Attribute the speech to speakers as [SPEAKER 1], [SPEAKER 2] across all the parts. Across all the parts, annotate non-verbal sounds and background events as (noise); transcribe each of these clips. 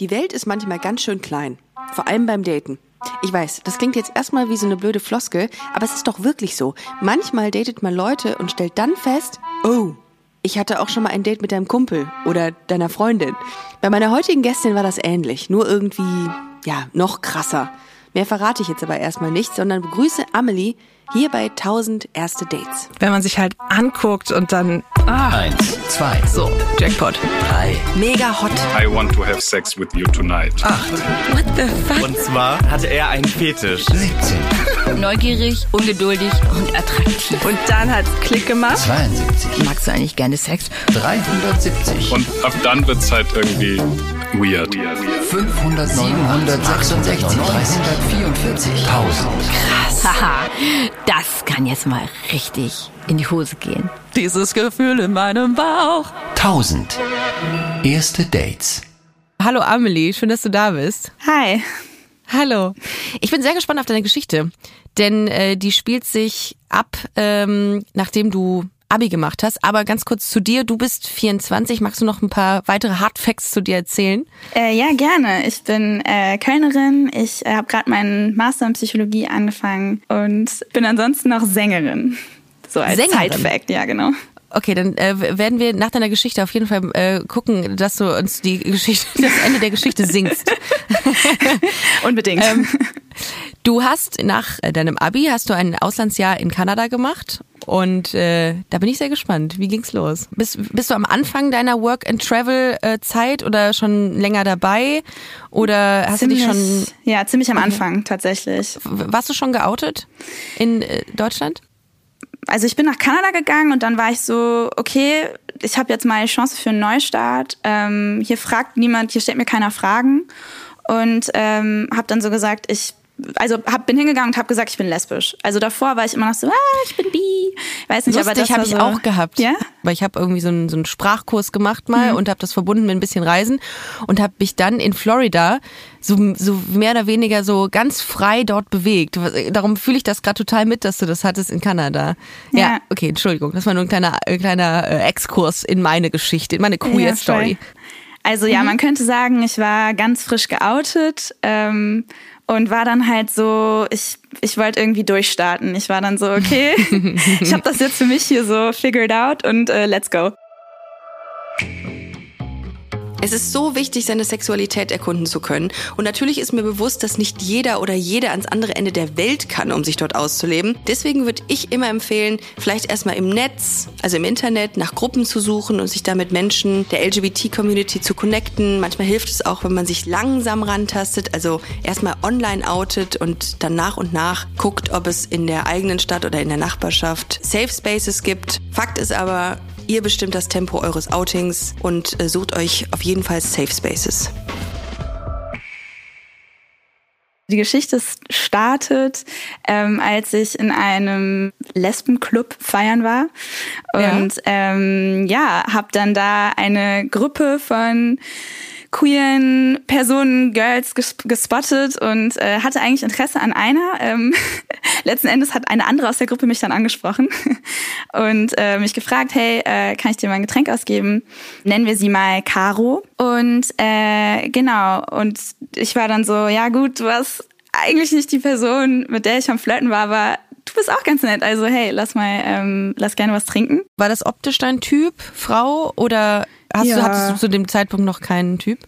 [SPEAKER 1] Die Welt ist manchmal ganz schön klein. Vor allem beim Daten. Ich weiß, das klingt jetzt erstmal wie so eine blöde Floskel, aber es ist doch wirklich so. Manchmal datet man Leute und stellt dann fest, oh, ich hatte auch schon mal ein Date mit deinem Kumpel oder deiner Freundin. Bei meiner heutigen Gästin war das ähnlich, nur irgendwie, ja, noch krasser. Mehr verrate ich jetzt aber erstmal nicht, sondern begrüße Amelie hier bei 1000 erste Dates.
[SPEAKER 2] Wenn man sich halt anguckt und dann.
[SPEAKER 3] Ah. Eins, zwei.
[SPEAKER 2] So, Jackpot.
[SPEAKER 3] Drei.
[SPEAKER 1] Mega hot.
[SPEAKER 4] I want to have sex with you tonight.
[SPEAKER 3] Acht.
[SPEAKER 2] What the fuck?
[SPEAKER 5] Und zwar hatte er einen Fetisch.
[SPEAKER 3] 17.
[SPEAKER 6] Neugierig, ungeduldig und attraktiv.
[SPEAKER 2] Und dann hat's Klick gemacht.
[SPEAKER 3] 72.
[SPEAKER 6] Magst du eigentlich gerne Sex?
[SPEAKER 3] 370.
[SPEAKER 4] Und ab dann wird's halt irgendwie weird.
[SPEAKER 3] 500, 766, 344, 1000.
[SPEAKER 6] Haha, das kann jetzt mal richtig in die Hose gehen.
[SPEAKER 2] Dieses Gefühl in meinem Bauch.
[SPEAKER 3] 1000. Erste Dates.
[SPEAKER 2] Hallo Amelie, schön, dass du da bist.
[SPEAKER 7] Hi.
[SPEAKER 2] Hallo. Ich bin sehr gespannt auf deine Geschichte, denn äh, die spielt sich ab, ähm, nachdem du Abi gemacht hast. Aber ganz kurz zu dir, du bist 24. Magst du noch ein paar weitere Hardfacts zu dir erzählen?
[SPEAKER 7] Äh, ja, gerne. Ich bin äh, Kölnerin. Ich äh, habe gerade meinen Master in Psychologie angefangen und bin ansonsten noch Sängerin. So als
[SPEAKER 2] Sängerin?
[SPEAKER 7] Side-Fact, ja, genau.
[SPEAKER 2] Okay, dann äh, werden wir nach deiner Geschichte auf jeden Fall äh, gucken, dass du uns die Geschichte, (laughs) das Ende der Geschichte singst. (laughs)
[SPEAKER 7] Unbedingt.
[SPEAKER 2] Ähm, du hast nach äh, deinem Abi hast du ein Auslandsjahr in Kanada gemacht und äh, da bin ich sehr gespannt. Wie ging's los? Bist, bist du am Anfang deiner Work and Travel äh, Zeit oder schon länger dabei oder hast
[SPEAKER 7] ziemlich,
[SPEAKER 2] du dich schon
[SPEAKER 7] Ja, ziemlich am Anfang tatsächlich.
[SPEAKER 2] warst du schon geoutet in äh, Deutschland?
[SPEAKER 7] Also ich bin nach Kanada gegangen und dann war ich so, okay, ich habe jetzt mal eine Chance für einen Neustart. Ähm, hier fragt niemand, hier stellt mir keiner Fragen. Und ähm, habe dann so gesagt, ich also hab, bin hingegangen und habe gesagt, ich bin lesbisch. Also davor war ich immer noch so, ah, ich bin bi. Weiß nicht, aber das
[SPEAKER 2] habe ich
[SPEAKER 7] so,
[SPEAKER 2] auch gehabt.
[SPEAKER 7] Ja?
[SPEAKER 2] Weil ich habe irgendwie so einen, so einen Sprachkurs gemacht mal
[SPEAKER 7] Mhm.
[SPEAKER 2] und habe das verbunden mit ein bisschen Reisen und habe mich dann in Florida so, so mehr oder weniger so ganz frei dort bewegt. Darum fühle ich das gerade total mit, dass du das hattest in Kanada. Ja,
[SPEAKER 7] Ja.
[SPEAKER 2] okay, Entschuldigung. Das war nur ein kleiner, äh, kleiner äh, Exkurs in meine Geschichte, in meine Queer
[SPEAKER 7] Ja,
[SPEAKER 2] Story.
[SPEAKER 7] Also ja, man könnte sagen, ich war ganz frisch geoutet ähm, und war dann halt so, ich, ich wollte irgendwie durchstarten. Ich war dann so, okay, (laughs) ich habe das jetzt für mich hier so figured out und äh, let's go.
[SPEAKER 1] Es ist so wichtig, seine Sexualität erkunden zu können. Und natürlich ist mir bewusst, dass nicht jeder oder jede ans andere Ende der Welt kann, um sich dort auszuleben. Deswegen würde ich immer empfehlen, vielleicht erstmal im Netz, also im Internet, nach Gruppen zu suchen und sich da mit Menschen der LGBT-Community zu connecten. Manchmal hilft es auch, wenn man sich langsam rantastet, also erstmal online outet und dann nach und nach guckt, ob es in der eigenen Stadt oder in der Nachbarschaft Safe Spaces gibt. Fakt ist aber, Ihr bestimmt das Tempo eures Outings und äh, sucht euch auf jeden Fall Safe Spaces.
[SPEAKER 7] Die Geschichte startet, ähm, als ich in einem Lesbenclub feiern war und ja, ähm, ja habe dann da eine Gruppe von queeren Personen, Girls ges gespottet und äh, hatte eigentlich Interesse an einer. Ähm, (laughs) letzten Endes hat eine andere aus der Gruppe mich dann angesprochen (laughs) und äh, mich gefragt, hey, äh, kann ich dir mal ein Getränk ausgeben? Nennen wir sie mal Caro. Und äh, genau, und ich war dann so, ja gut, du hast eigentlich nicht die Person, mit der ich am Flirten war, aber du bist auch ganz nett. Also hey, lass mal, ähm, lass gerne was trinken.
[SPEAKER 2] War das optisch dein Typ, Frau, oder hast
[SPEAKER 7] Ja.
[SPEAKER 2] du, hattest du zu dem Zeitpunkt noch keinen Typ?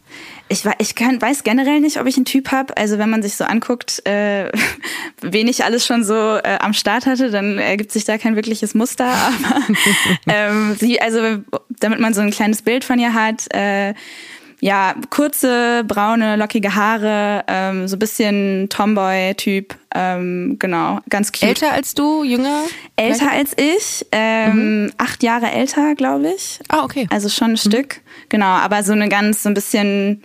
[SPEAKER 7] Ich, wa- ich kann, weiß generell nicht, ob ich einen Typ habe. Also wenn man sich so anguckt, äh, (laughs) wen ich alles schon so äh, am Start hatte, dann ergibt sich da kein wirkliches Muster. Aber (laughs) ähm, sie, also damit man so ein kleines Bild von ihr hat, äh, ja, kurze, braune, lockige Haare, ähm, so ein bisschen Tomboy-Typ, ähm, genau, ganz cute.
[SPEAKER 2] Älter als du, jünger?
[SPEAKER 7] Älter als ich, ähm, acht Jahre älter, glaube ich.
[SPEAKER 2] Ah, okay.
[SPEAKER 7] Also schon ein Stück, genau, aber so eine ganz, so ein bisschen,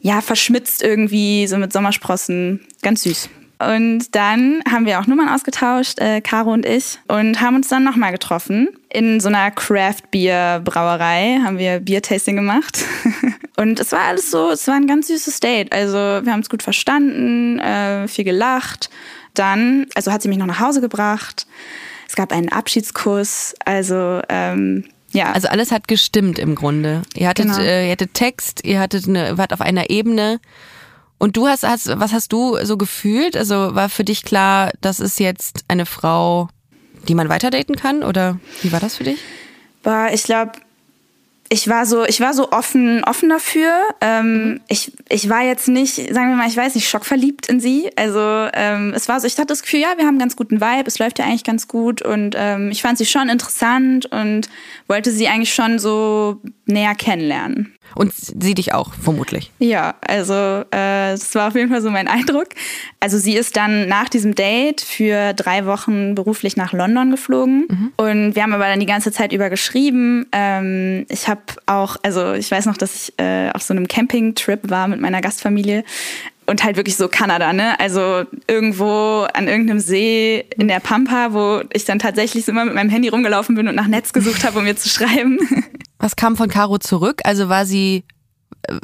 [SPEAKER 7] ja, verschmitzt irgendwie, so mit Sommersprossen, ganz süß. Und dann haben wir auch Nummern ausgetauscht, äh, Caro und ich, und haben uns dann nochmal getroffen. In so einer Craft-Bier-Brauerei haben wir Biertasting gemacht. (laughs) und es war alles so, es war ein ganz süßes Date. Also wir haben es gut verstanden, äh, viel gelacht. Dann, also hat sie mich noch nach Hause gebracht. Es gab einen Abschiedskuss. Also ähm, Ja.
[SPEAKER 2] Also alles hat gestimmt im Grunde. Ihr hattet,
[SPEAKER 7] Genau.
[SPEAKER 2] äh, ihr hattet Text, ihr hattet eine, wart auf einer Ebene. Und du hast, hast, was hast du so gefühlt? Also war für dich klar, das ist jetzt eine Frau, die man weiter daten kann? Oder wie war das für dich?
[SPEAKER 7] Boah, ich glaube, ich war so, ich war so offen, offen dafür. Ähm, ich, ich war jetzt nicht, sagen wir mal, ich weiß nicht, schockverliebt in sie. Also ähm, es war so, ich hatte das Gefühl, ja, wir haben einen ganz guten Vibe, es läuft ja eigentlich ganz gut und ähm, ich fand sie schon interessant und wollte sie eigentlich schon so näher kennenlernen.
[SPEAKER 2] Und sie dich auch, vermutlich.
[SPEAKER 7] Ja, also äh, das war auf jeden Fall so mein Eindruck. Also sie ist dann nach diesem Date für drei Wochen beruflich nach London geflogen und wir haben aber dann die ganze Zeit über geschrieben. Ähm, ich habe auch, also ich weiß noch, dass ich äh, auf so einem Campingtrip war mit meiner Gastfamilie und halt wirklich so Kanada, ne? Also irgendwo an irgendeinem See in der Pampa, wo ich dann tatsächlich so immer mit meinem Handy rumgelaufen bin und nach Netz gesucht habe, um mir zu schreiben. (laughs)
[SPEAKER 2] Was kam von Caro zurück? Also war sie,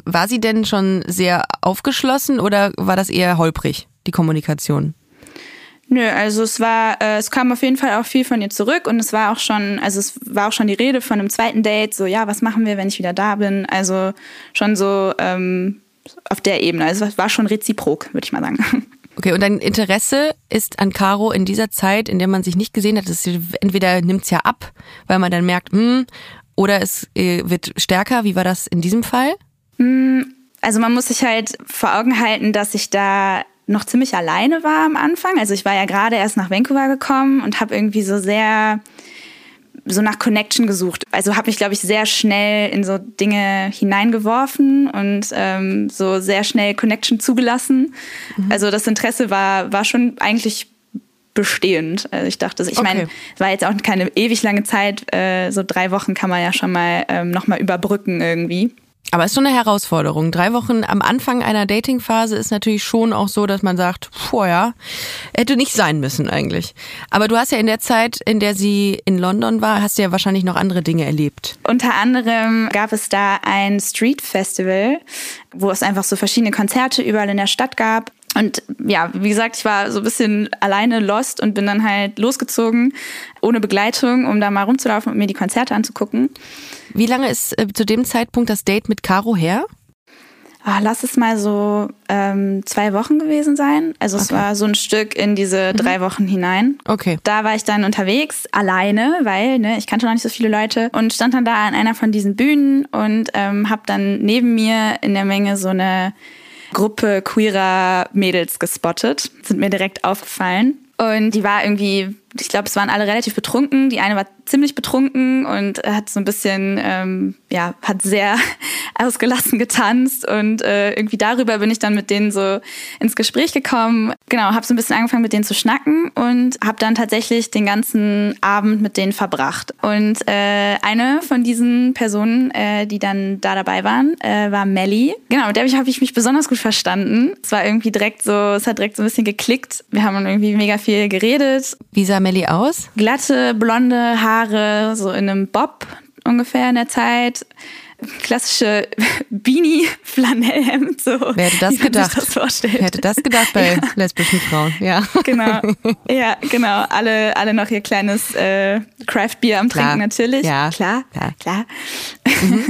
[SPEAKER 2] war sie denn schon sehr aufgeschlossen oder war das eher holprig, die Kommunikation?
[SPEAKER 7] Nö, also es war, äh, es kam auf jeden Fall auch viel von ihr zurück und es war auch schon, also es war auch schon die Rede von einem zweiten Date, so ja, was machen wir, wenn ich wieder da bin? Also schon so ähm, auf der Ebene. Also es war schon reziprok, würde ich mal sagen. (laughs)
[SPEAKER 2] Okay, und dein Interesse ist an Caro in dieser Zeit, in der man sich nicht gesehen hat, ist, entweder nimmt's ja ab, weil man dann merkt, hm, oder es äh, wird stärker. Wie war das in diesem Fall?
[SPEAKER 7] Also man muss sich halt vor Augen halten, dass ich da noch ziemlich alleine war am Anfang. Also ich war ja gerade erst nach Vancouver gekommen und habe irgendwie so sehr so nach Connection gesucht. Also habe mich, glaube ich, sehr schnell in so Dinge hineingeworfen und ähm, so sehr schnell Connection zugelassen. Also das Interesse war, war schon eigentlich bestehend. Also ich dachte, ich meine,
[SPEAKER 2] Okay.
[SPEAKER 7] es war jetzt auch keine ewig lange Zeit. Äh, so drei Wochen kann man ja schon mal ähm, nochmal überbrücken irgendwie.
[SPEAKER 2] Aber es ist schon eine Herausforderung. Drei Wochen am Anfang einer Datingphase ist natürlich schon auch so, dass man sagt, vorher hätte nicht sein müssen eigentlich. Aber du hast ja in der Zeit, in der sie in London war, hast du ja wahrscheinlich noch andere Dinge erlebt.
[SPEAKER 7] Unter anderem gab es da ein Street Festival, wo es einfach so verschiedene Konzerte überall in der Stadt gab. Und ja, wie gesagt, ich war so ein bisschen alleine lost und bin dann halt losgezogen, ohne Begleitung, um da mal rumzulaufen und mir die Konzerte anzugucken.
[SPEAKER 2] Wie lange ist äh, zu dem Zeitpunkt das Date mit Caro her?
[SPEAKER 7] Ah, lass es mal so ähm, zwei Wochen gewesen sein. Also es war so ein Stück in diese drei Wochen hinein.
[SPEAKER 2] Okay.
[SPEAKER 7] Da war ich dann unterwegs, alleine, weil ne, ich kannte noch nicht so viele Leute und stand dann da an einer von diesen Bühnen und ähm, habe dann neben mir in der Menge so eine Gruppe queerer Mädels gespottet. Sind mir direkt aufgefallen. Und die war irgendwie, ich glaube, es waren alle relativ betrunken. Die eine war ziemlich betrunken und hat so ein bisschen, ähm, ja, hat sehr (laughs) ausgelassen getanzt und äh, irgendwie darüber bin ich dann mit denen so ins Gespräch gekommen. Genau, habe so ein bisschen angefangen mit denen zu schnacken und habe dann tatsächlich den ganzen Abend mit denen verbracht. Und äh, eine von diesen Personen, äh, die dann da dabei waren, äh, war Melly. Genau, mit der habe ich mich besonders gut verstanden. Es war irgendwie direkt so, es hat direkt so ein bisschen geklickt. Wir haben irgendwie mega viel geredet.
[SPEAKER 2] Wie sah Melly aus?
[SPEAKER 7] Glatte, blonde Haare, so in einem Bob ungefähr in der Zeit. Klassische (laughs) Beanie-Flanellhemd, so.
[SPEAKER 2] Wer hätte das gedacht?
[SPEAKER 7] Das vorstellt.
[SPEAKER 2] Wer hätte das gedacht bei lesbischen Frauen? Ja.
[SPEAKER 7] Genau. (laughs) Ja, genau. Alle, alle noch ihr kleines äh, Craft-Bier am
[SPEAKER 2] Klar.
[SPEAKER 7] Trinken natürlich.
[SPEAKER 2] Ja.
[SPEAKER 7] Klar,
[SPEAKER 2] Ja.
[SPEAKER 7] klar. (laughs)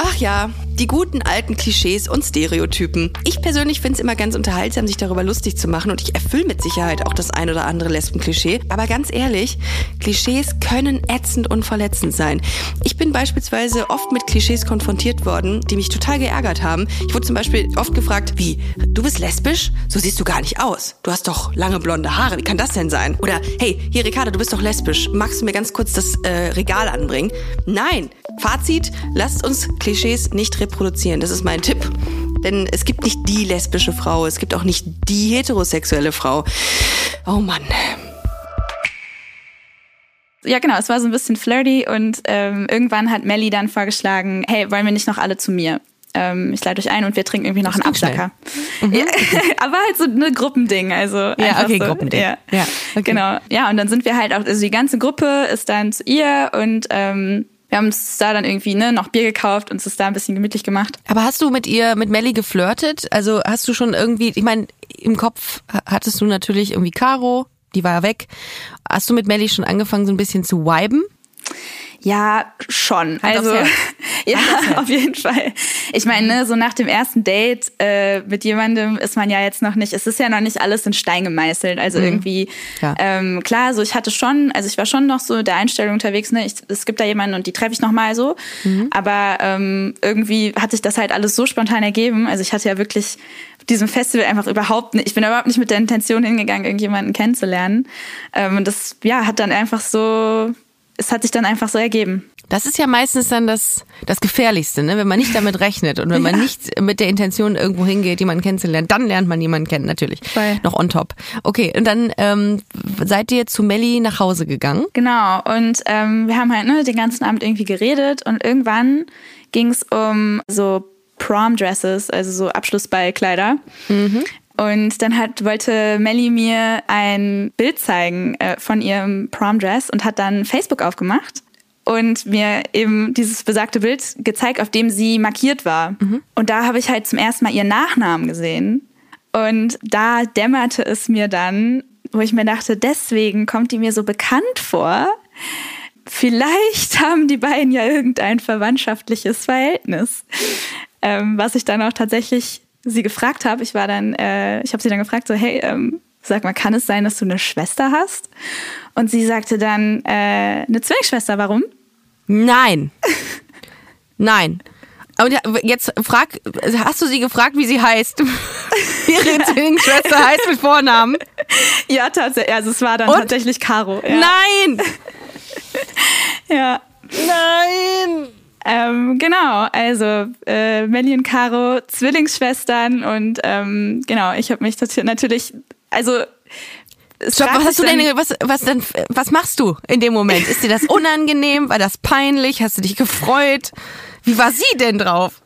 [SPEAKER 1] Ach ja, die guten alten Klischees und Stereotypen. Ich persönlich finde es immer ganz unterhaltsam, sich darüber lustig zu machen und ich erfülle mit Sicherheit auch das ein oder andere Lesbenklischee. Aber ganz ehrlich, Klischees können ätzend und verletzend sein. Ich bin beispielsweise oft mit Klischees konfrontiert worden, die mich total geärgert haben. Ich wurde zum Beispiel oft gefragt, wie, du bist lesbisch? So siehst du gar nicht aus. Du hast doch lange blonde Haare, wie kann das denn sein? Oder, hey, hier Ricardo, du bist doch lesbisch. Magst du mir ganz kurz das äh, Regal anbringen? Nein. Fazit, lasst uns Klischees nicht reproduzieren. Das ist mein Tipp. Denn es gibt nicht die lesbische Frau, es gibt auch nicht die heterosexuelle Frau. Oh Mann.
[SPEAKER 7] Ja, genau, es war so ein bisschen flirty und ähm, irgendwann hat Melly dann vorgeschlagen, hey, wollen wir nicht noch alle zu mir? Ähm, ich lade euch ein und wir trinken irgendwie noch einen. Absacker. Ja, (laughs) aber halt so ein Gruppending, also einfach
[SPEAKER 2] okay,
[SPEAKER 7] so,
[SPEAKER 2] Gruppending.
[SPEAKER 7] Ja,
[SPEAKER 2] Ja, okay.
[SPEAKER 7] genau. Ja, und dann sind wir halt auch, also die ganze Gruppe ist dann zu ihr und ähm, wir haben uns da dann irgendwie ne, noch Bier gekauft und es ist da ein bisschen gemütlich gemacht.
[SPEAKER 2] Aber hast du mit ihr, mit Melly geflirtet? Also hast du schon irgendwie, ich meine, im Kopf hattest du natürlich irgendwie Caro, die war ja weg. Hast du mit Melly schon angefangen, so ein bisschen zu viben?
[SPEAKER 7] Ja, schon.
[SPEAKER 2] Hand
[SPEAKER 7] also (laughs) ja, auf jeden Fall. Ich meine, ne, so nach dem ersten Date äh, mit jemandem ist man ja jetzt noch nicht, es ist ja noch nicht alles in Stein gemeißelt. Also irgendwie,
[SPEAKER 2] Mhm. Ja.
[SPEAKER 7] ähm, klar, so ich hatte schon, also ich war schon noch so der Einstellung unterwegs, ne, ich, es gibt da jemanden und die treffe ich noch mal so.
[SPEAKER 2] Mhm.
[SPEAKER 7] Aber ähm, irgendwie hat sich das halt alles so spontan ergeben. Also ich hatte ja wirklich diesem Festival einfach überhaupt nicht, ich bin überhaupt nicht mit der Intention hingegangen, irgendjemanden kennenzulernen. Ähm, und das, ja, hat dann einfach so, es hat sich dann einfach so ergeben.
[SPEAKER 2] Das ist ja meistens dann das, das Gefährlichste, ne? wenn man nicht damit rechnet und wenn man (laughs) nicht mit der Intention irgendwo hingeht, jemanden kennenzulernen, dann lernt man jemanden kennen, natürlich.
[SPEAKER 7] Voll.
[SPEAKER 2] Noch on top. Okay, und dann ähm, seid ihr zu Melli nach Hause gegangen.
[SPEAKER 7] Genau, und ähm, wir haben halt ne, den ganzen Abend irgendwie geredet und irgendwann ging es um so Prom-Dresses, also so Abschlussballkleider. Und dann hat, wollte Melly mir ein Bild zeigen äh, von ihrem Prom-Dress und hat dann Facebook aufgemacht und mir eben dieses besagte Bild gezeigt, auf dem sie markiert war. Und da habe ich halt zum ersten Mal ihren Nachnamen gesehen. Und da dämmerte es mir dann, wo ich mir dachte, deswegen kommt die mir so bekannt vor. Vielleicht haben die beiden ja irgendein verwandtschaftliches Verhältnis. Ähm, was ich dann auch tatsächlich sie gefragt habe. Ich war dann, äh, ich habe sie dann gefragt, so, hey, ähm, sag mal, kann es sein, dass du eine Schwester hast? Und sie sagte dann, äh, eine Zwillingsschwester, warum?
[SPEAKER 2] Nein. Nein. Und jetzt frag, hast du sie gefragt, wie sie heißt? (laughs) Ihre Zwillingsschwester heißt mit Vornamen.
[SPEAKER 7] Ja, tatsächlich. Also es war dann
[SPEAKER 2] Und?
[SPEAKER 7] tatsächlich Caro. Ja.
[SPEAKER 2] Nein!
[SPEAKER 7] Ja.
[SPEAKER 2] Nein!
[SPEAKER 7] Ähm, genau, also äh, Melly und Caro, Zwillingsschwestern und ähm, genau, ich habe mich natürlich, also
[SPEAKER 2] Stopp, was hast du denn, was, was denn, was machst du in dem Moment? Ist dir das (laughs) unangenehm? War das peinlich? Hast du dich gefreut? Wie war sie denn drauf?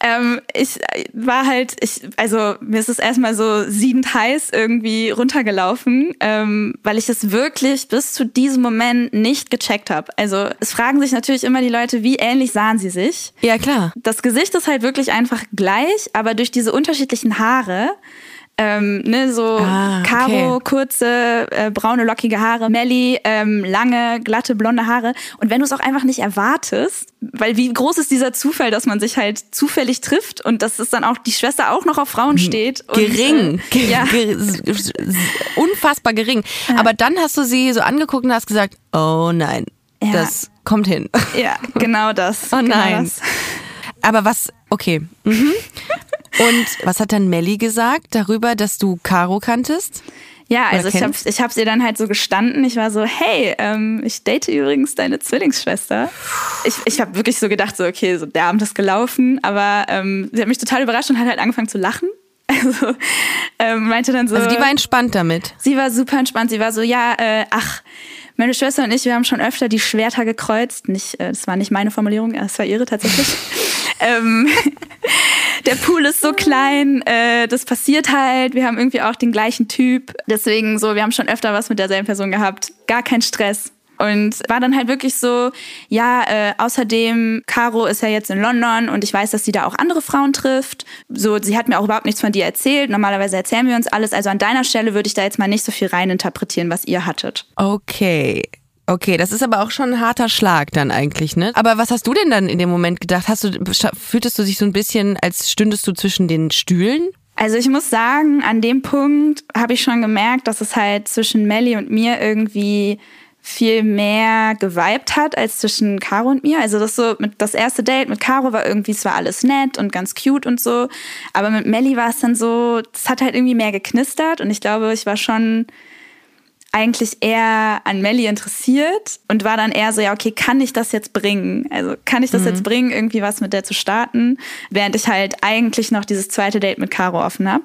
[SPEAKER 7] Ähm, ich äh, war halt, ich, also mir ist es erstmal so siedend heiß irgendwie runtergelaufen, ähm, weil ich es wirklich bis zu diesem Moment nicht gecheckt habe. Also es fragen sich natürlich immer die Leute, wie ähnlich sahen sie sich.
[SPEAKER 2] Ja, klar.
[SPEAKER 7] Das Gesicht ist halt wirklich einfach gleich, aber durch diese unterschiedlichen Haare, ähm, ne, so
[SPEAKER 2] Ah, okay.
[SPEAKER 7] Caro, kurze, äh, braune, lockige Haare, Melly, ähm, lange, glatte, blonde Haare. Und wenn du es auch einfach nicht erwartest, weil wie groß ist dieser Zufall, dass man sich halt zufällig trifft und dass es dann auch die Schwester auch noch auf Frauen steht. Und,
[SPEAKER 2] Gering.
[SPEAKER 7] Äh, ja.
[SPEAKER 2] Unfassbar gering. Aber dann hast du sie so angeguckt und hast gesagt, oh nein,
[SPEAKER 7] Ja.
[SPEAKER 2] das kommt hin.
[SPEAKER 7] ja, genau das. (laughs)
[SPEAKER 2] Oh
[SPEAKER 7] genau
[SPEAKER 2] nein.
[SPEAKER 7] Das.
[SPEAKER 2] Aber was, okay. Mhm. Und was hat dann Melli gesagt darüber, dass du Caro kanntest?
[SPEAKER 7] Ja, also ich habe ich hab's ihr dann halt so gestanden. Ich war so, hey, ähm, ich date übrigens deine Zwillingsschwester. Ich, ich habe wirklich so gedacht, so okay, so der Abend ist gelaufen, aber ähm, sie hat mich total überrascht und hat halt angefangen zu lachen. (laughs) Also ähm, meinte dann so,
[SPEAKER 2] Also die war entspannt damit.
[SPEAKER 7] sie war super entspannt. Sie war so, ja, äh, ach, meine Schwester und ich, wir haben schon öfter die Schwerter gekreuzt. Nicht, äh, das war nicht meine Formulierung, das war ihre tatsächlich. (laughs) ähm, (laughs) der Pool ist so klein, äh, das passiert halt. Wir haben irgendwie auch den gleichen Typ. Deswegen so, wir haben schon öfter was mit derselben Person gehabt. Gar kein Stress. Und war dann halt wirklich so, ja, äh, außerdem, Caro ist ja jetzt in London und ich weiß, dass sie da auch andere Frauen trifft. So, sie hat mir auch überhaupt nichts von dir erzählt. Normalerweise erzählen wir uns alles. Also an deiner Stelle würde ich da jetzt mal nicht so viel reininterpretieren, was ihr hattet.
[SPEAKER 2] Okay. Okay, das ist aber auch schon ein harter Schlag dann eigentlich, ne? Aber was hast du denn dann in dem Moment gedacht? Hast du, fühltest du dich so ein bisschen, als stündest du zwischen den Stühlen?
[SPEAKER 7] Also ich muss sagen, an dem Punkt habe ich schon gemerkt, dass es halt zwischen Melly und mir irgendwie viel mehr geweibt hat als zwischen Caro und mir. Also das so mit das erste Date mit Caro war irgendwie es war alles nett und ganz cute und so, aber mit Melly war es dann so, es hat halt irgendwie mehr geknistert und ich glaube, ich war schon eigentlich eher an Melly interessiert und war dann eher so, ja, okay, kann ich das jetzt bringen? Also kann ich das jetzt bringen, irgendwie was mit der zu starten, während ich halt eigentlich noch dieses zweite Date mit Caro offen habe.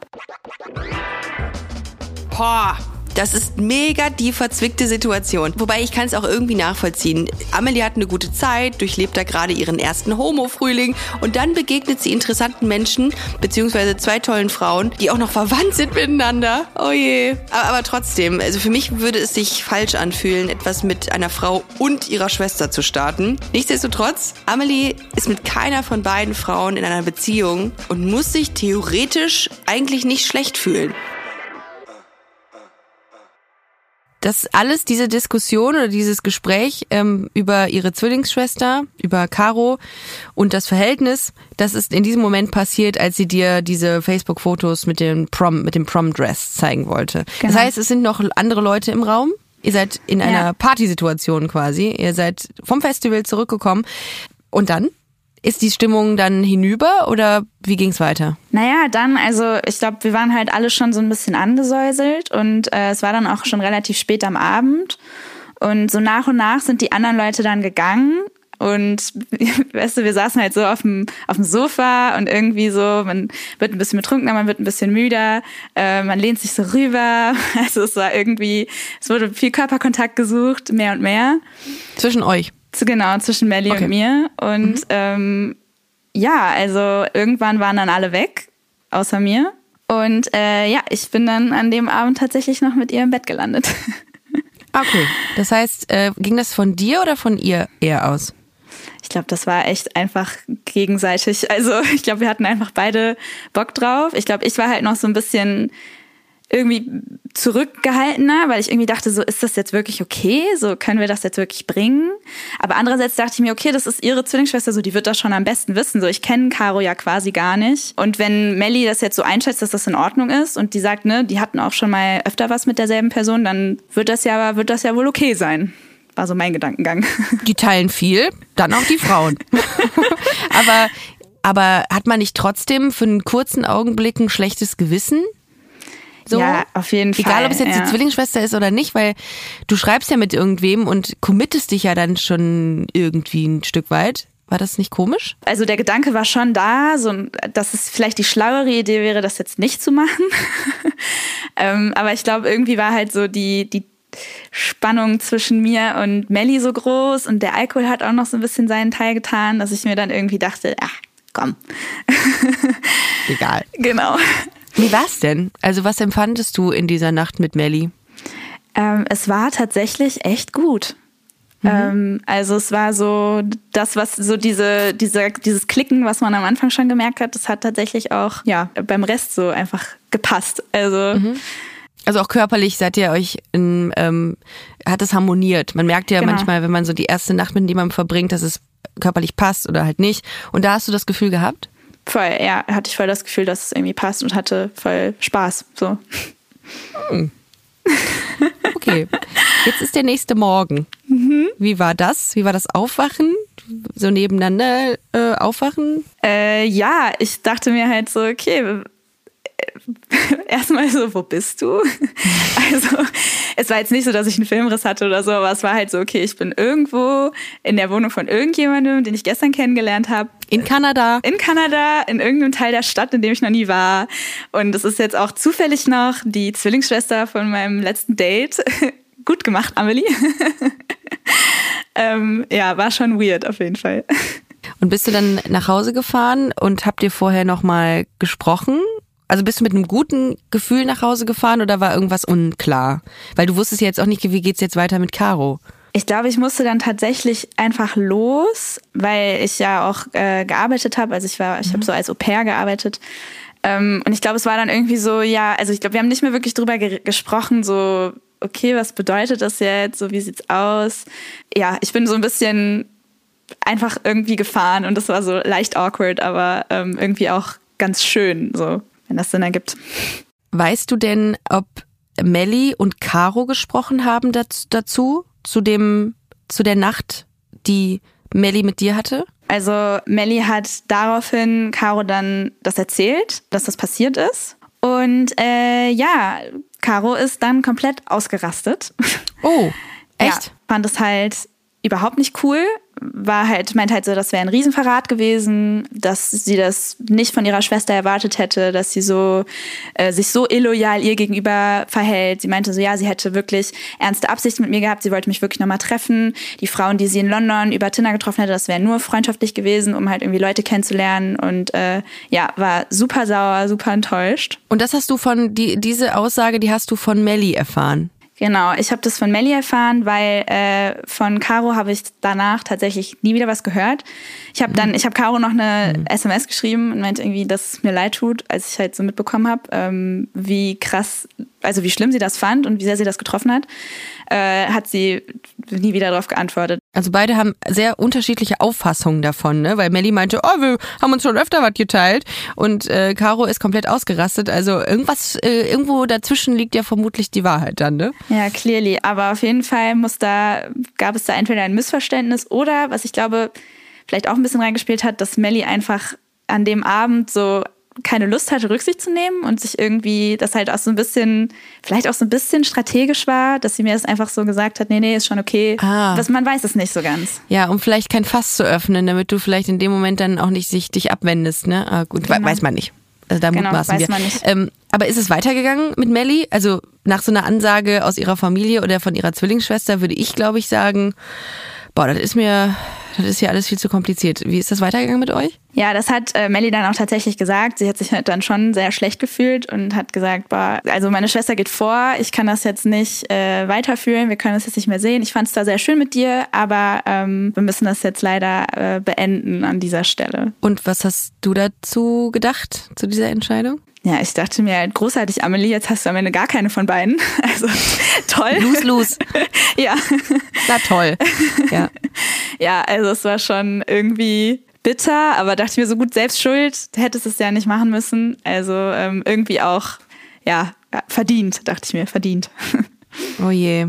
[SPEAKER 1] Boah. Das ist mega die verzwickte Situation. Wobei ich kann es auch irgendwie nachvollziehen. Amelie hat eine gute Zeit, durchlebt da gerade ihren ersten Homo-Frühling und dann begegnet sie interessanten Menschen, beziehungsweise zwei tollen Frauen, die auch noch verwandt sind miteinander. Oh je. Aber, aber trotzdem, also für mich würde es sich falsch anfühlen, etwas mit einer Frau und ihrer Schwester zu starten. Nichtsdestotrotz, Amelie ist mit keiner von beiden Frauen in einer Beziehung und muss sich theoretisch eigentlich nicht schlecht fühlen.
[SPEAKER 2] Das alles, diese Diskussion oder dieses Gespräch ähm, über ihre Zwillingsschwester, über Caro und das Verhältnis, das ist in diesem Moment passiert, als sie dir diese Facebook-Fotos mit dem Prom, mit dem Prom-Dress zeigen wollte.
[SPEAKER 7] Genau.
[SPEAKER 2] Das heißt, es sind noch andere Leute im Raum. Ihr seid in einer
[SPEAKER 7] Ja.
[SPEAKER 2] Partysituation quasi. Ihr seid vom Festival zurückgekommen. Und dann? Ist die Stimmung dann hinüber oder wie ging's weiter?
[SPEAKER 7] Naja, dann, also ich glaube, wir waren halt alle schon so ein bisschen angesäuselt und äh, es war dann auch schon relativ spät am Abend. Und so nach und nach sind die anderen Leute dann gegangen. Und (laughs) weißt du, wir saßen halt so auf dem, auf dem Sofa und irgendwie so, man wird ein bisschen betrunkener, man wird ein bisschen müder, äh, man lehnt sich so rüber. (laughs) Also es war irgendwie, es wurde viel Körperkontakt gesucht, mehr und mehr.
[SPEAKER 2] Zwischen euch?
[SPEAKER 7] Zu- Genau, zwischen Melly
[SPEAKER 2] Okay.
[SPEAKER 7] und mir. Und ähm, ja, also irgendwann waren dann alle weg, außer mir. Und äh, ja, ich bin dann an dem Abend tatsächlich noch mit ihr im Bett gelandet.
[SPEAKER 2] Okay. Das heißt, äh, ging das von dir oder von ihr eher aus?
[SPEAKER 7] Ich glaube, das war echt einfach gegenseitig. Also ich glaube, wir hatten einfach beide Bock drauf. Ich glaube, ich war halt noch so ein bisschen irgendwie zurückgehaltener, weil ich irgendwie dachte, so ist das jetzt wirklich okay? So können wir das jetzt wirklich bringen? Aber andererseits dachte ich mir, okay, das ist ihre Zwillingsschwester, so die wird das schon am besten wissen. So ich kenne Caro ja quasi gar nicht. Und wenn Melly das jetzt so einschätzt, dass das in Ordnung ist und die sagt, ne, die hatten auch schon mal öfter was mit derselben Person, dann wird das ja, wird das ja wohl okay sein. War so mein Gedankengang. (laughs)
[SPEAKER 2] Die teilen viel, dann auch die Frauen. (laughs) aber, aber hat man nicht trotzdem für einen kurzen Augenblick ein schlechtes Gewissen? So?
[SPEAKER 7] Ja, auf jeden
[SPEAKER 2] Egal,
[SPEAKER 7] Fall,
[SPEAKER 2] ob es jetzt
[SPEAKER 7] ja.
[SPEAKER 2] die Zwillingsschwester ist oder nicht, weil du schreibst ja mit irgendwem und committest dich ja dann schon irgendwie ein Stück weit. War das nicht komisch?
[SPEAKER 7] Also der Gedanke war schon da, so, dass es vielleicht die schlauere Idee wäre, das jetzt nicht zu machen. (laughs) ähm, aber ich glaube, irgendwie war halt so die, die Spannung zwischen mir und Melly so groß und der Alkohol hat auch noch so ein bisschen seinen Teil getan, dass ich mir dann irgendwie dachte, ach, komm. (laughs)
[SPEAKER 2] Egal.
[SPEAKER 7] genau.
[SPEAKER 2] Wie war's denn? Also was empfandest du in dieser Nacht mit Melly?
[SPEAKER 7] Ähm, es war tatsächlich echt gut. Ähm, also es war so das, was so diese, diese, dieses Klicken, was man am Anfang schon gemerkt hat, das hat tatsächlich auch ja beim Rest so einfach gepasst. Also
[SPEAKER 2] Also auch körperlich seid ihr euch in, ähm, hat es harmoniert. Man merkt ja
[SPEAKER 7] Genau.
[SPEAKER 2] manchmal, wenn man so die erste Nacht mit jemandem verbringt, dass es körperlich passt oder halt nicht. Und da hast du das Gefühl gehabt?
[SPEAKER 7] Voll, ja, hatte ich voll das Gefühl, dass es irgendwie passt und hatte voll Spaß. So.
[SPEAKER 2] Okay. Jetzt ist der nächste Morgen. Wie war das? Wie war das Aufwachen? So nebeneinander äh, aufwachen?
[SPEAKER 7] Äh, ja, ich dachte mir halt so, okay, (laughs) erstmal so, wo bist du? (laughs) Also, es war jetzt nicht so, dass ich einen Filmriss hatte oder so, aber es war halt so, okay, ich bin irgendwo in der Wohnung von irgendjemandem, den ich gestern kennengelernt habe.
[SPEAKER 2] In Kanada?
[SPEAKER 7] In Kanada, in irgendeinem Teil der Stadt, in dem ich noch nie war. Und es ist jetzt auch zufällig noch die Zwillingsschwester von meinem letzten Date. (laughs) Gut gemacht, Amelie. (laughs) ähm, ja, war schon weird auf jeden Fall.
[SPEAKER 2] Und bist du dann nach Hause gefahren und habt ihr vorher nochmal gesprochen? Also bist du mit einem guten Gefühl nach Hause gefahren oder war irgendwas unklar? Weil du wusstest ja jetzt auch nicht, wie geht's jetzt weiter mit Caro?
[SPEAKER 7] Ich glaube, ich musste dann tatsächlich einfach los, weil ich ja auch äh, gearbeitet habe. Also ich war, ich habe so als Au pair gearbeitet. Ähm, und ich glaube, es war dann irgendwie so, ja, also ich glaube, wir haben nicht mehr wirklich drüber ge gesprochen, so, okay, was bedeutet das jetzt? So, wie sieht's aus? Ja, ich bin so ein bisschen einfach irgendwie gefahren und das war so leicht awkward, aber ähm, irgendwie auch ganz schön, so, wenn das Sinn ergibt.
[SPEAKER 2] Weißt du denn, ob Melly und Caro gesprochen haben dazu zu dem, zu der Nacht, die Melly mit dir hatte?
[SPEAKER 7] Also Melly hat daraufhin Caro dann das erzählt, dass das passiert ist. Und äh, ja, Caro ist dann komplett ausgerastet.
[SPEAKER 2] Oh, (laughs) echt?
[SPEAKER 7] Ja, fand es halt überhaupt nicht cool. War halt, meint halt so, das wäre ein Riesenverrat gewesen, dass sie das nicht von ihrer Schwester erwartet hätte, dass sie so äh, sich so illoyal ihr gegenüber verhält. Sie meinte so, ja, sie hätte wirklich ernste Absichten mit mir gehabt, sie wollte mich wirklich nochmal treffen. Die Frauen, die sie in London über Tinder getroffen hätte, das wäre nur freundschaftlich gewesen, um halt irgendwie Leute kennenzulernen. Und äh, ja, war super sauer, super enttäuscht.
[SPEAKER 2] Und das hast du von, die, diese Aussage, die hast du von Melly erfahren.
[SPEAKER 7] Genau, ich habe das von Melly erfahren, weil äh, von Caro habe ich danach tatsächlich nie wieder was gehört. Ich habe dann, ich habe Caro noch eine mhm. SMS geschrieben und meinte irgendwie, dass es mir leid tut, als ich halt so mitbekommen habe, ähm, wie krass, also wie schlimm sie das fand und wie sehr sie das getroffen hat. Äh, hat sie nie wieder darauf geantwortet.
[SPEAKER 2] Also beide haben sehr unterschiedliche Auffassungen davon, ne? Weil Melly meinte, oh, wir haben uns schon öfter was geteilt und äh, Caro ist komplett ausgerastet. Also irgendwas, äh, irgendwo dazwischen liegt ja vermutlich die Wahrheit dann, ne?
[SPEAKER 7] Ja, clearly. Aber auf jeden Fall muss da, gab es da entweder ein Missverständnis oder, was ich glaube, vielleicht auch ein bisschen reingespielt hat, dass Melly einfach an dem Abend so keine Lust hatte, Rücksicht zu nehmen und sich irgendwie das halt auch so ein bisschen, vielleicht auch so ein bisschen strategisch war, dass sie mir das einfach so gesagt hat, nee, nee, ist schon okay. Ah. Das, man weiß es nicht so ganz.
[SPEAKER 2] Ja, um vielleicht kein Fass zu öffnen, damit du vielleicht in dem Moment dann auch nicht sich dich abwendest, ne? Ah, gut, genau. weiß man nicht. Also da genau, mutmaßen wir. Ähm, aber ist es weitergegangen mit Melly? Also nach so einer Ansage aus ihrer Familie oder von ihrer Zwillingsschwester würde ich, glaube ich, sagen, boah, das ist mir, das ist ja alles viel zu kompliziert. Wie ist das weitergegangen mit euch?
[SPEAKER 7] Ja, das hat äh, Melly dann auch tatsächlich gesagt. Sie hat sich halt dann schon sehr schlecht gefühlt und hat gesagt, boah, also meine Schwester geht vor, ich kann das jetzt nicht äh, weiterführen, wir können das jetzt nicht mehr sehen. Ich fand es da sehr schön mit dir, aber ähm, wir müssen das jetzt leider äh, beenden an dieser Stelle.
[SPEAKER 2] Und was hast du dazu gedacht, zu dieser Entscheidung?
[SPEAKER 7] Ja, ich dachte mir halt großartig, Amelie, jetzt hast du am Ende gar keine von beiden. (laughs) Also toll.
[SPEAKER 2] Lose, lose. (laughs)
[SPEAKER 7] ja.
[SPEAKER 2] Na toll. Ja. (laughs)
[SPEAKER 7] ja, also es war schon irgendwie bitter, aber dachte ich mir so gut, selbst schuld, hättest es ja nicht machen müssen. Also ähm, irgendwie auch, ja, verdient, dachte ich mir, verdient.
[SPEAKER 2] Oh je.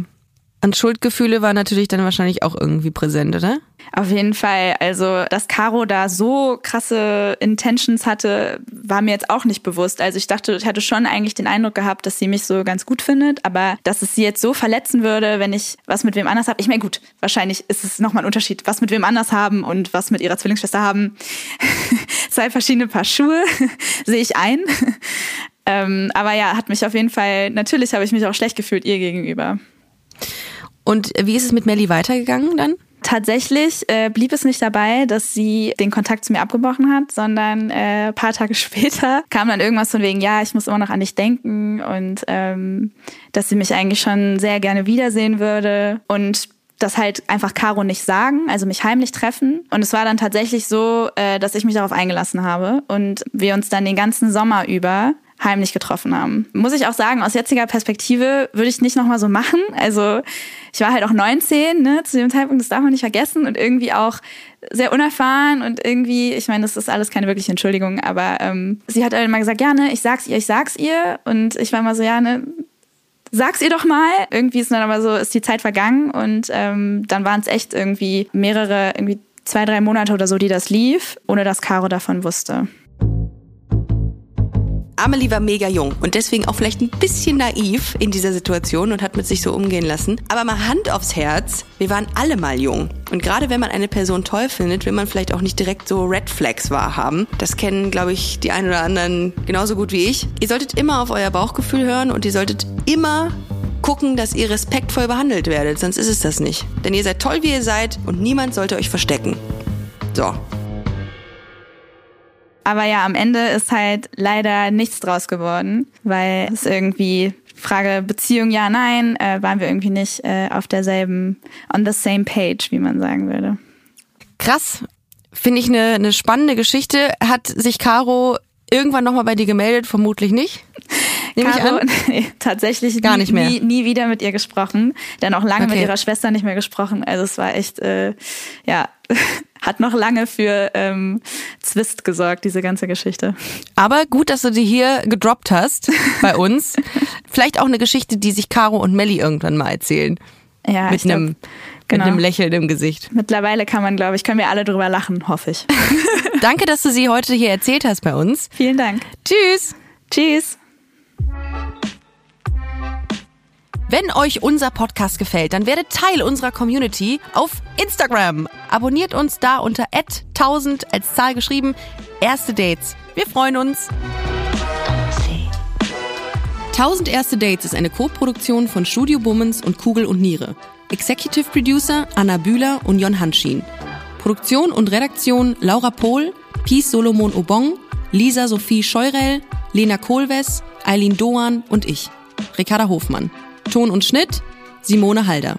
[SPEAKER 2] Und Schuldgefühle waren natürlich dann wahrscheinlich auch irgendwie präsent, oder?
[SPEAKER 7] Auf jeden Fall. Also, dass Caro da so krasse Intentions hatte, war mir jetzt auch nicht bewusst. Also, ich dachte, ich hatte schon eigentlich den Eindruck gehabt, dass sie mich so ganz gut findet, aber dass es sie jetzt so verletzen würde, wenn ich was mit wem anders habe. Ich meine, gut, wahrscheinlich ist es nochmal ein Unterschied, was mit wem anders haben und was mit ihrer Zwillingsschwester haben. (laughs) Zwei verschiedene Paar Schuhe, (laughs) sehe ich ein. Ähm, aber ja, hat mich auf jeden Fall, natürlich habe ich mich auch schlecht gefühlt ihr gegenüber.
[SPEAKER 2] Und wie ist es mit Melly weitergegangen dann?
[SPEAKER 7] Tatsächlich äh, blieb es nicht dabei, dass sie den Kontakt zu mir abgebrochen hat, sondern äh, paar Tage (laughs) später kam dann irgendwas von wegen, ja, ich muss immer noch an dich denken und ähm, dass sie mich eigentlich schon sehr gerne wiedersehen würde und das halt einfach Caro nicht sagen, also mich heimlich treffen. Und es war dann tatsächlich so, äh, dass ich mich darauf eingelassen habe und wir uns dann den ganzen Sommer über heimlich getroffen haben. Muss ich auch sagen, aus jetziger Perspektive würde ich nicht nochmal so machen. Also ich war halt auch 19, ne, zu dem Zeitpunkt, das darf man nicht vergessen und irgendwie auch sehr unerfahren und irgendwie, ich meine, das ist alles keine wirkliche Entschuldigung, aber ähm, sie hat halt immer gesagt, ja, ne, ich sag's ihr, ich sag's ihr und ich war immer so, ja, ne, sag's ihr doch mal. Irgendwie ist dann aber so, ist die Zeit vergangen und ähm, dann waren es echt irgendwie mehrere, irgendwie zwei, drei Monate oder so, die das lief, ohne dass Caro davon wusste.
[SPEAKER 1] Amelie war mega jung und deswegen auch vielleicht ein bisschen naiv in dieser Situation und hat mit sich so umgehen lassen. Aber mal Hand aufs Herz, wir waren alle mal jung. Und gerade wenn man eine Person toll findet, will man vielleicht auch nicht direkt so Red Flags wahrhaben. Das kennen, glaube ich, die einen oder anderen genauso gut wie ich. Ihr solltet immer auf euer Bauchgefühl hören und ihr solltet immer gucken, dass ihr respektvoll behandelt werdet, sonst ist es das nicht. Denn ihr seid toll, wie ihr seid und niemand sollte euch verstecken. So,
[SPEAKER 7] aber ja, am Ende ist halt leider nichts draus geworden, weil es irgendwie Frage Beziehung ja, nein, äh, waren wir irgendwie nicht äh, auf derselben, on the same page, wie man sagen würde.
[SPEAKER 2] Krass. Finde ich eine, eine spannende Geschichte. Hat sich Caro irgendwann nochmal bei dir gemeldet? Vermutlich nicht.
[SPEAKER 7] Nehme Caro? (laughs) Nee, tatsächlich Gar nie, nicht mehr. Nie, nie wieder mit ihr gesprochen. Dann auch lange okay. mit ihrer Schwester nicht mehr gesprochen. Also es war echt, äh, ja, (laughs) hat noch lange für ähm, Zwist gesorgt, diese ganze Geschichte.
[SPEAKER 2] Aber gut, dass du die hier gedroppt hast (laughs) bei uns. Vielleicht auch eine Geschichte, die sich Caro und Melly irgendwann mal erzählen. Ja, mit einem genau. mit einem Lächeln im Gesicht.
[SPEAKER 7] Mittlerweile kann man, glaube ich, können wir alle drüber lachen, hoffe ich.
[SPEAKER 2] Danke, dass du sie heute hier erzählt hast bei uns.
[SPEAKER 7] Vielen Dank.
[SPEAKER 2] Tschüss.
[SPEAKER 7] Tschüss.
[SPEAKER 2] Wenn euch unser Podcast gefällt, dann werdet Teil unserer Community auf Instagram. Abonniert uns da unter 1000 als Zahl geschrieben. Erste Dates. Wir freuen uns. 1000 Erste Dates ist eine Co-Produktion von Studio Bummens und Kugel und Niere. Executive Producer Anna Bühler und Jon Hanschin. Produktion und Redaktion Laura Pohl, Peace Solomon Obong, Lisa Sophie Scheurell, Lena Kohlwes, Eileen Doan und ich, Ricarda Hofmann. Ton und Schnitt Simone Halder.